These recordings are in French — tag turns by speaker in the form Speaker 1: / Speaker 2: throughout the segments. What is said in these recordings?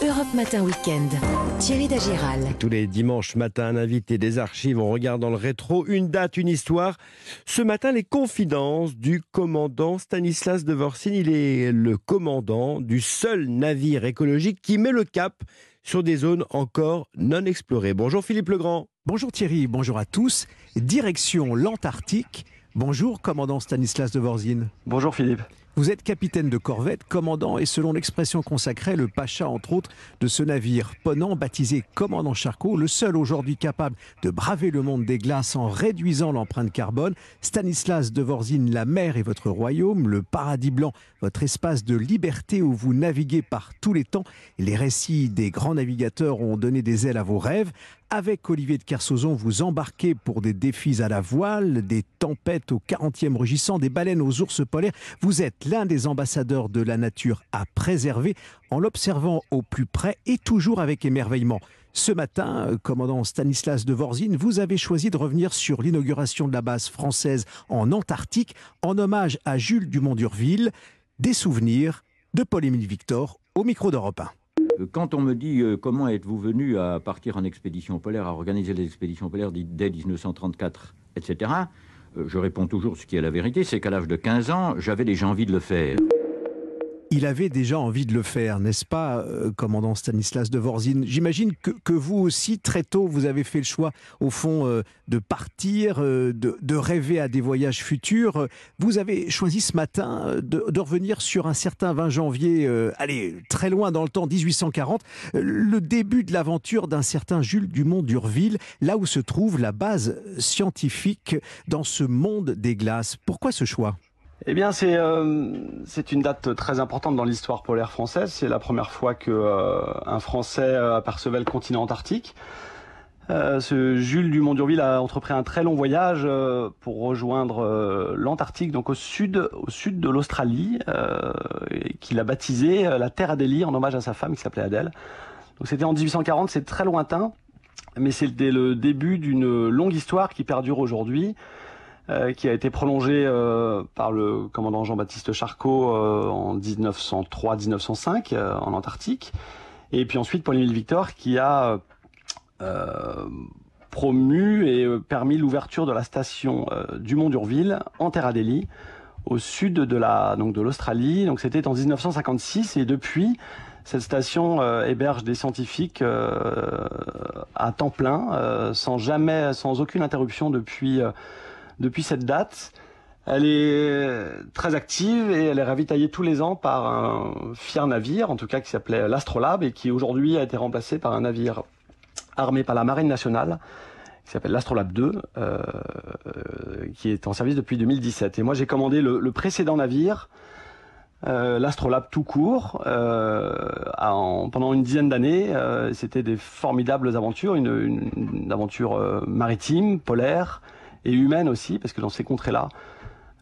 Speaker 1: Europe Matin Weekend. Thierry Dagiral.
Speaker 2: Tous les dimanches matin, un invité des archives. On regarde dans le rétro une date, une histoire. Ce matin, les confidences du commandant Stanislas de Vorsin. Il est le commandant du seul navire écologique qui met le cap sur des zones encore non explorées. Bonjour Philippe Legrand.
Speaker 3: Bonjour Thierry, bonjour à tous. Direction l'Antarctique. Bonjour commandant Stanislas de Vorzine.
Speaker 4: Bonjour Philippe.
Speaker 3: Vous êtes capitaine de corvette, commandant et selon l'expression consacrée, le pacha entre autres de ce navire ponant baptisé Commandant Charcot, le seul aujourd'hui capable de braver le monde des glaces en réduisant l'empreinte carbone. Stanislas de Vorzine, la mer est votre royaume, le paradis blanc, votre espace de liberté où vous naviguez par tous les temps. Les récits des grands navigateurs ont donné des ailes à vos rêves. Avec Olivier de Kersauzon, vous embarquez pour des défis à la voile, des tempêtes au 40e rugissant, des baleines aux ours polaires. Vous êtes l'un des ambassadeurs de la nature à préserver en l'observant au plus près et toujours avec émerveillement. Ce matin, commandant Stanislas de Vorzine, vous avez choisi de revenir sur l'inauguration de la base française en Antarctique en hommage à Jules Dumont-Durville. Des souvenirs de Paul-Émile Victor au micro d'Europe 1.
Speaker 5: Euh, quand on me dit euh, comment êtes-vous venu à partir en expédition polaire, à organiser les expéditions polaires dès 1934, etc., euh, je réponds toujours ce qui est la vérité, c'est qu'à l'âge de 15 ans, j'avais déjà envie de le faire
Speaker 3: il avait déjà envie de le faire, n'est-ce pas, euh, commandant Stanislas de Vorzine? J'imagine que, vous aussi, très tôt, vous avez fait le choix, au fond, euh, de partir, euh, de, rêver à des voyages futurs. Vous avez choisi ce matin de, revenir sur un certain 20 janvier, allez, très loin dans le temps, 1840, le début de l'aventure d'un certain Jules Dumont d'Urville, là où se trouve la base scientifique dans ce monde des glaces. Pourquoi ce choix?
Speaker 4: Eh bien, c'est euh, c'est une date très importante dans l'histoire polaire française. C'est la première fois que euh, Français euh, apercevait le continent antarctique. ce Jules Dumont d'Urville a entrepris un très long voyage pour rejoindre l'Antarctique, donc au sud, au de l'Australie, qu'il a baptisé la Terre Adélie en hommage à sa femme qui s'appelait Adèle. Donc c'était en 1840, c'est très lointain, mais c'était le début d'une longue histoire qui perdure aujourd'hui. Euh, qui a été prolongé euh, par le commandant Jean-Baptiste Charcot euh, en 1903-1905 en Antarctique, et puis ensuite Paul-Émile Victor qui a promu et permis l'ouverture de la station du Mont d'Urville en Terre Adélie au sud de la donc de l'Australie. Donc c'était en 1956 et depuis cette station héberge des scientifiques à temps plein, sans jamais, sans aucune interruption depuis depuis cette date. Elle est très active et elle est ravitaillée tous les ans par un fier navire, en tout cas qui s'appelait l'Astrolabe et qui aujourd'hui a été remplacé par un navire armé par la Marine nationale qui s'appelle l'Astrolabe 2, euh, qui est en service depuis 2017. Et moi j'ai commandé le, précédent navire, euh, l'Astrolabe tout court, euh, pendant une dizaine d'années. C'était des formidables aventures, une aventure maritime, polaire, et humaine aussi, parce que dans ces contrées-là,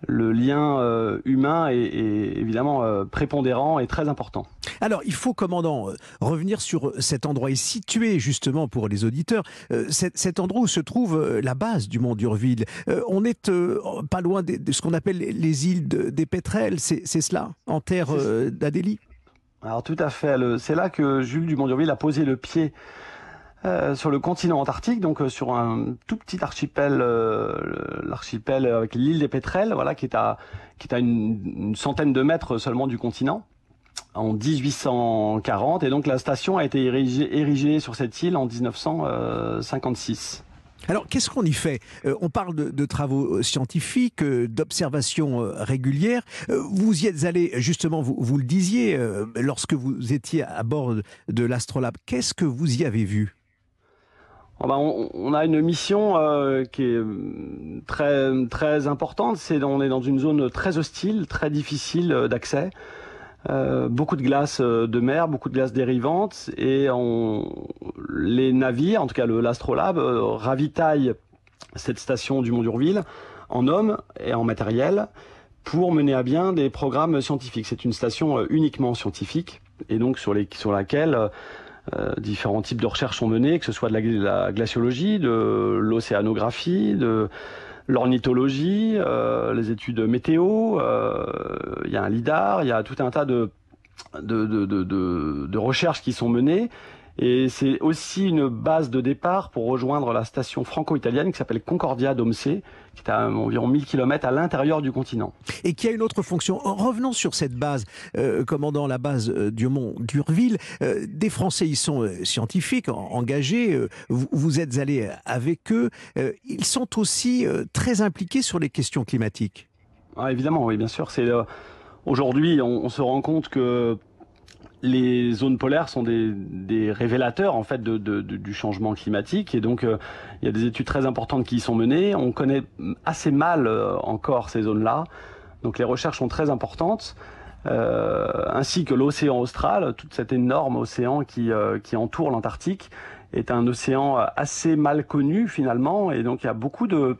Speaker 4: le lien euh, humain est, évidemment euh, prépondérant et très important.
Speaker 3: Alors, il faut, commandant, euh, revenir sur cet endroit et situé justement pour les auditeurs, cet, endroit où se trouve la base du Mont d'Urville. on est pas loin de, ce qu'on appelle les îles des Pétrels, c'est cela, en terre d'Adélie?
Speaker 4: Alors tout à fait, c'est là que Jules Dumont d'Urville a posé le pied euh, sur le continent antarctique, donc euh, sur un tout petit archipel, euh, l'archipel avec l'île des Pétrels, voilà, qui est à une, centaine de mètres seulement du continent en 1840 et donc la station a été érigée, sur cette île en 1956.
Speaker 3: Alors, qu'est-ce qu'on y fait? On parle de, travaux scientifiques, d'observations régulières. Vous y êtes allé, justement, vous, vous le disiez, lorsque vous étiez à bord de l'Astrolabe. Qu'est-ce que vous y avez vu?
Speaker 4: Oh bah, on, a une mission euh, qui est euh, très très importante. C'est on est dans une zone très hostile, très difficile euh, d'accès. beaucoup de glace de mer, beaucoup de glace dérivante, et on, les navires, en tout cas le l'Astrolabe, ravitaillent cette station du Mont d'Urville en hommes et en matériel pour mener à bien des programmes scientifiques. C'est une station uniquement scientifique et donc sur, laquelle euh, différents types de recherches sont menées, que ce soit de la, glaciologie, de l'océanographie, de l'ornithologie, euh, les études météo, euh, il y a un lidar, il y a tout un tas de, de, de, de, de, recherches qui sont menées. Et c'est aussi une base de départ pour rejoindre la station franco-italienne qui s'appelle Concordia d'Omse, qui est à environ 1000 km à l'intérieur du continent.
Speaker 3: Et qui a une autre fonction. Revenons sur cette base, euh, commandant la base euh, du Mont d'Urville. Euh, des Français y sont euh, scientifiques, engagés. Vous, vous, êtes allé avec eux. ils sont aussi très impliqués sur les questions climatiques.
Speaker 4: Ah, évidemment, oui, bien sûr. C'est aujourd'hui, on, on, se rend compte que les zones polaires sont des, révélateurs en fait de, du changement climatique et donc euh, il y a des études très importantes qui y sont menées. On connaît assez mal euh, encore ces zones-là, donc les recherches sont très importantes. Euh, ainsi que l'océan austral, tout cet énorme océan qui, qui entoure l'Antarctique, est un océan assez mal connu finalement, et donc il y a beaucoup de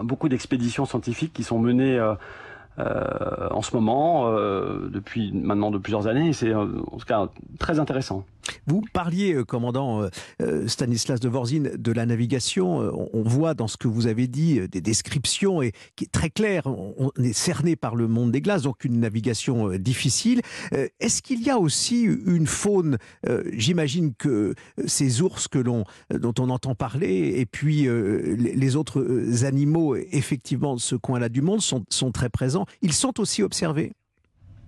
Speaker 4: beaucoup d'expéditions scientifiques qui sont menées en ce moment, euh, depuis maintenant de plusieurs années. C'est euh, en tout cas très intéressant.
Speaker 3: Vous parliez, euh, commandant euh, Stanislas de Vorzin, de la navigation. On voit dans ce que vous avez dit des descriptions et qui est très clair. On est cerné par le monde des glaces, donc une navigation difficile. Est-ce qu'il y a aussi une faune J'imagine que ces ours que l'on, dont on entend parler, et puis les autres animaux, effectivement, de ce coin-là du monde, sont, sont très présents ils sont aussi observés?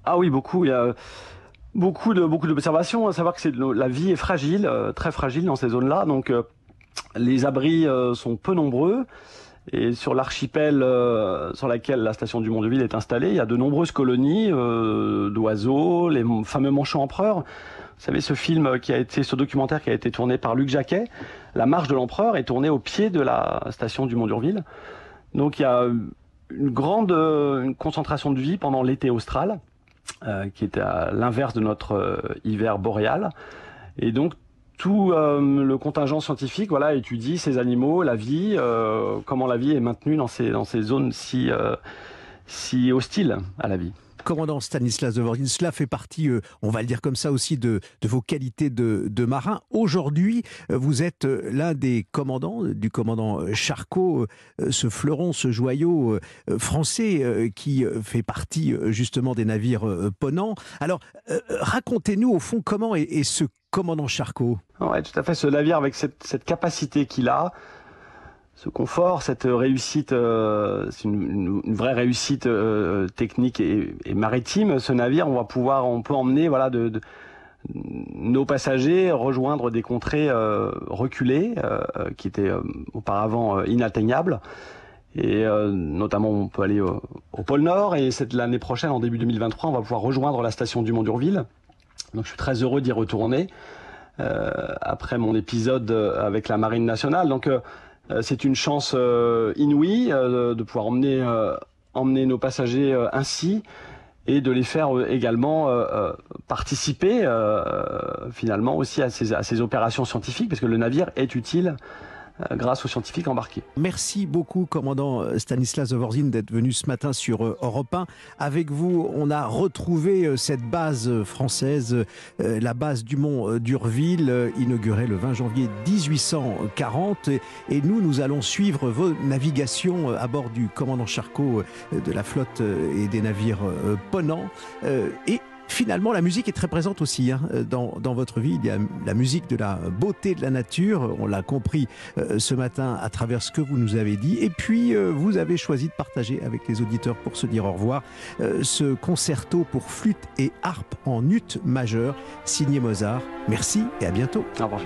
Speaker 4: Ah oui, beaucoup. Il y a beaucoup de beaucoup d'observations. À savoir que c'est la vie est fragile, euh, très fragile dans ces zones-là. Donc euh, les abris euh, sont peu nombreux. Et sur l'archipel euh, sur laquelle la station du Mont-de-Ville est installée, il y a de nombreuses colonies euh, d'oiseaux, les fameux manchots empereurs. Vous savez, ce film qui a été, ce documentaire qui a été tourné par Luc Jacquet, La marche de l'empereur, est tourné au pied de la station du Mont-d'Urville. Donc il y a une grande une concentration de vie pendant l'été austral, qui était à l'inverse de notre euh, hiver boréal. Et donc tout euh, le contingent scientifique voilà, étudie ces animaux, la vie, euh, comment la vie est maintenue dans ces, dans ces zones si, euh, si hostiles à la vie
Speaker 3: commandant Stanislas de Vorzin, cela fait partie, euh, on va le dire comme ça aussi, de, vos qualités de, marin. Aujourd'hui, euh, vous êtes euh, l'un des commandants, du commandant Charcot, ce fleuron, ce joyau français qui fait partie justement des navires ponants. Alors, racontez-nous au fond comment est, ce commandant Charcot?
Speaker 4: Oui, tout à fait. Ce navire avec cette capacité qu'il a, ce confort, cette réussite, euh, c'est une, une, vraie réussite euh, technique et, et, maritime. Ce navire, on va pouvoir, on peut emmener, voilà, de, de nos passagers rejoindre des contrées euh, reculées euh, qui étaient euh, auparavant inatteignables. Et notamment, on peut aller au, au pôle Nord. Et cette l'année prochaine, en début 2023, on va pouvoir rejoindre la station du Mont d'Urville. Donc, je suis très heureux d'y retourner après mon épisode avec la Marine nationale. Donc euh, c'est une chance euh, inouïe euh, de pouvoir emmener, nos passagers ainsi et de les faire également participer finalement aussi à ces, à ces opérations scientifiques parce que le navire est utile euh, grâce aux scientifiques embarqués.
Speaker 3: Merci beaucoup, commandant euh, Stanislas Zovorzin, d'être venu ce matin sur euh, Europe 1. Avec vous, on a retrouvé cette base française, la base du Mont d'Urville, inaugurée le 20 janvier 1840. Et nous, nous allons suivre vos navigations à bord du commandant Charcot de la flotte et des navires Ponant. Et Finalement, la musique est très présente aussi hein, dans, dans, votre vie. Il y a la musique de la beauté de la nature. On l'a compris euh, ce matin à travers ce que vous nous avez dit. Et puis, euh, vous avez choisi de partager avec les auditeurs pour se dire au revoir euh, ce concerto pour flûte et harpe en ut majeur signé Mozart. Merci et à bientôt.
Speaker 4: Au revoir.